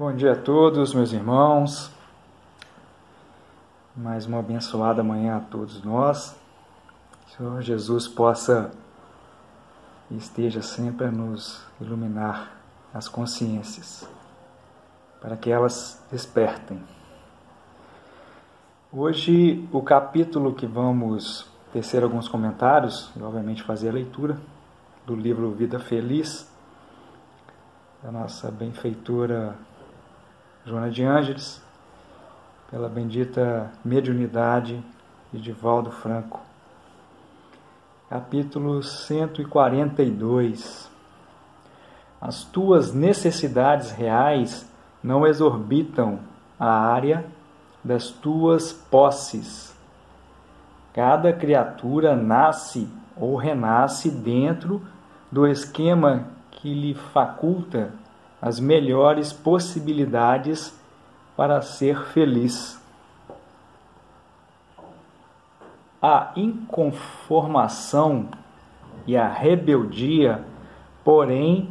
Bom dia a todos, meus irmãos. Mais uma abençoada manhã a todos nós. Que o Senhor Jesus possa e esteja sempre a nos iluminar as consciências, para que elas despertem. Hoje, o capítulo que vamos tecer alguns comentários e, obviamente, fazer a leitura do livro Vida Feliz, da nossa benfeitora Joana de Ângeles, pela bendita mediunidade de Divaldo Franco. Capítulo 142 As tuas necessidades reais não exorbitam a área das tuas posses. Cada criatura nasce ou renasce dentro do esquema que lhe faculta as melhores possibilidades para ser feliz. A inconformação e a rebeldia, porém,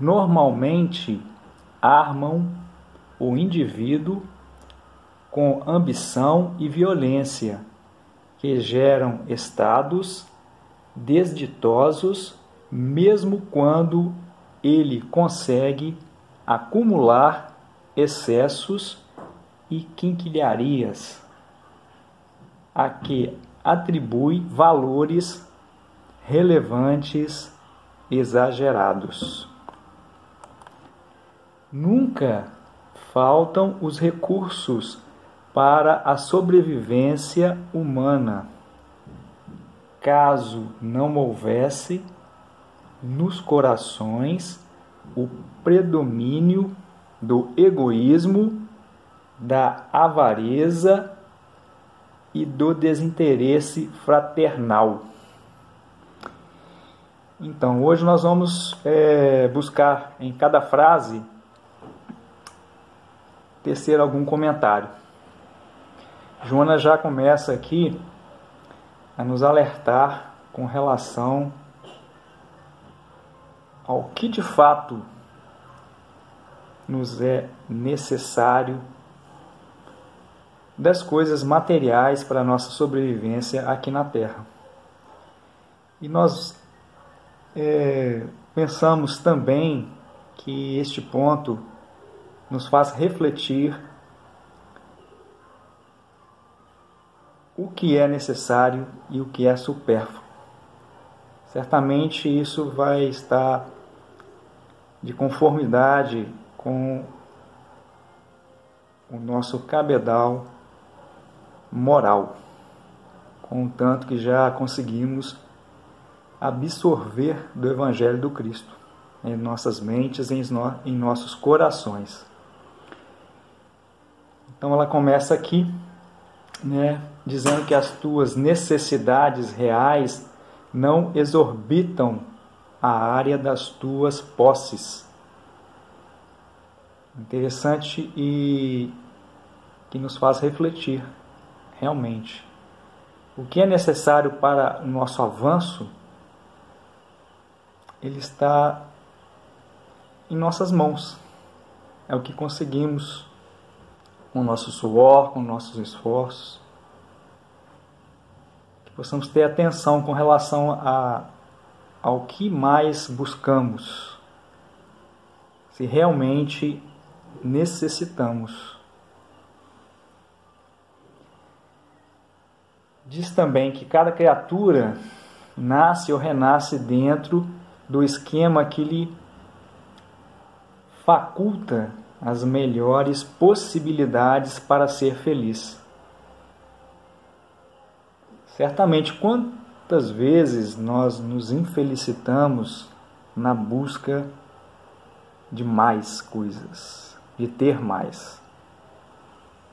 normalmente armam o indivíduo com ambição e violência, que geram estados desditosos, mesmo quando ele consegue acumular excessos e quinquilharias a que atribui valores relevantes exagerados. Nunca faltam os recursos para a sobrevivência humana. Caso não houvesse nos corações o predomínio do egoísmo, da avareza e do desinteresse fraternal. Então, hoje nós vamos é, buscar em cada frase tecer algum comentário. Joana já começa aqui a nos alertar com relação ao que de fato nos é necessário das coisas materiais para a nossa sobrevivência aqui na Terra. E nós é, pensamos também que este ponto nos faz refletir o que é necessário e o que é supérfluo. Certamente isso vai estar de conformidade com o nosso cabedal moral, contanto que já conseguimos absorver do Evangelho do Cristo em nossas mentes, em, em nossos corações. Então ela começa aqui, né, dizendo que as tuas necessidades reais não exorbitam a área das tuas posses. Interessante e que nos faz refletir realmente. O que é necessário para o nosso avanço, ele está em nossas mãos. É o que conseguimos com nosso suor, com nossos esforços. Que possamos ter atenção com relação a, ao que mais buscamos. Se realmente necessitamos. Diz também que cada criatura nasce ou renasce dentro do esquema que lhe faculta as melhores possibilidades para ser feliz. Certamente, quantas vezes nós nos infelicitamos na busca de mais coisas, de ter mais.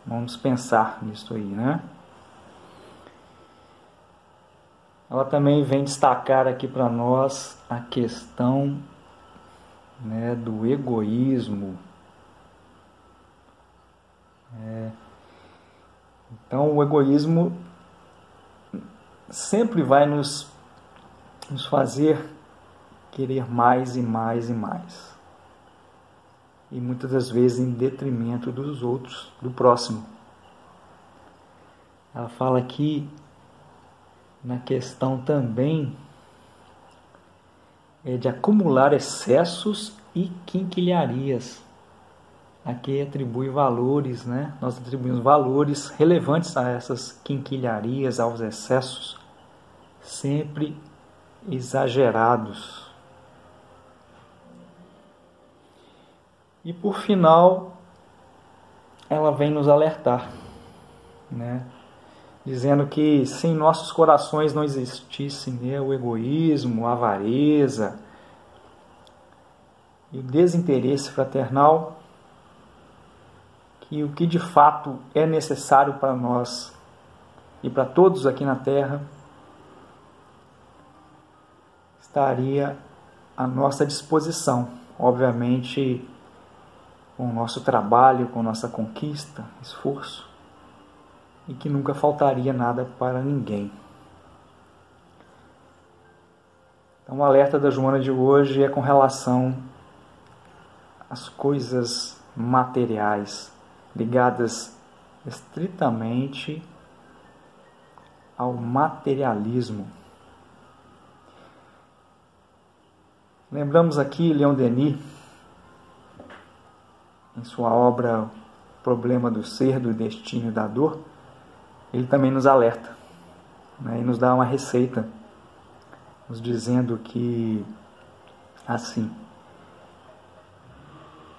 Vamos pensar nisso aí, né? ela também vem destacar aqui para nós a questão né, do egoísmo. É, então, o egoísmo sempre vai nos, nos fazer querer mais e mais e mais. e muitas das vezes em detrimento dos outros, do próximo. Ela fala aqui na questão também é de acumular excessos e quinquilharias. Aqui atribui valores, né? Nós atribuímos valores relevantes a essas quinquilharias, aos excessos, sempre exagerados. E por final, ela vem nos alertar, né? dizendo que se em nossos corações não existisse né, o egoísmo, a avareza e o desinteresse fraternal, que o que de fato é necessário para nós e para todos aqui na Terra estaria à nossa disposição. Obviamente, com o nosso trabalho, com nossa conquista, esforço, e que nunca faltaria nada para ninguém. Então, o alerta da Joana de hoje é com relação às coisas materiais, ligadas estritamente ao materialismo. Lembramos aqui Leon Denis em sua obra Problema do Ser, do Destino e da Dor, ele também nos alerta né, e nos dá uma receita, nos dizendo que, assim,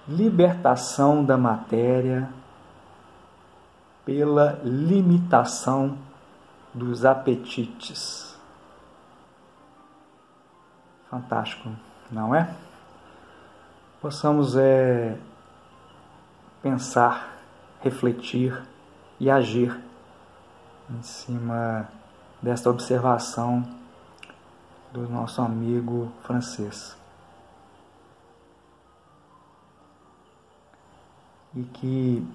libertação da matéria pela limitação dos apetites. Fantástico, não é? Possamos é, pensar, refletir e agir em cima desta observação do nosso amigo francês. E que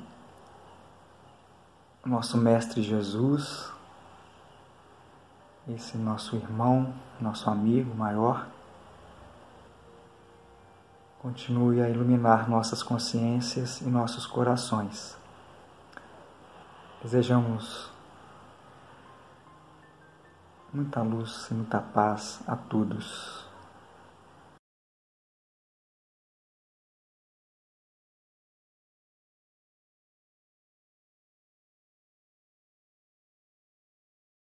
nosso Mestre Jesus, esse nosso irmão, nosso amigo maior, continue a iluminar nossas consciências e nossos corações. Desejamos muita luz e muita paz a todos.